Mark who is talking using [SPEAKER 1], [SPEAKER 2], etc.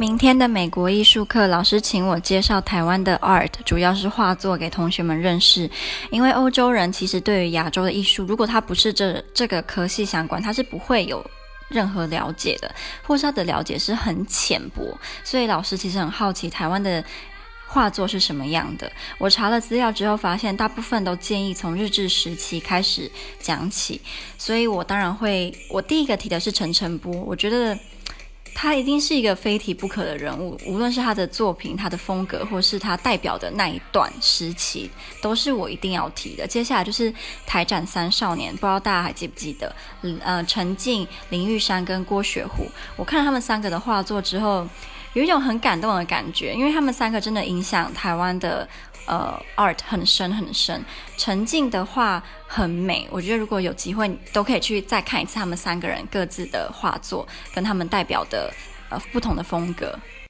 [SPEAKER 1] 明天的美国艺术课，老师请我介绍台湾的 art，主要是画作给同学们认识。因为欧洲人其实对于亚洲的艺术，如果他不是这这个科系相关，他是不会有任何了解的，或是他的了解是很浅薄。所以老师其实很好奇台湾的画作是什么样的。我查了资料之后，发现大部分都建议从日治时期开始讲起。所以我当然会，我第一个提的是陈澄波，我觉得。他一定是一个非提不可的人物，无论是他的作品、他的风格，或是他代表的那一段时期，都是我一定要提的。接下来就是台展三少年，不知道大家还记不记得？呃，陈进、林玉山跟郭雪湖，我看他们三个的画作之后，有一种很感动的感觉，因为他们三个真的影响台湾的。呃，art 很深很深，陈进的画很美，我觉得如果有机会，都可以去再看一次他们三个人各自的画作，跟他们代表的呃不同的风格。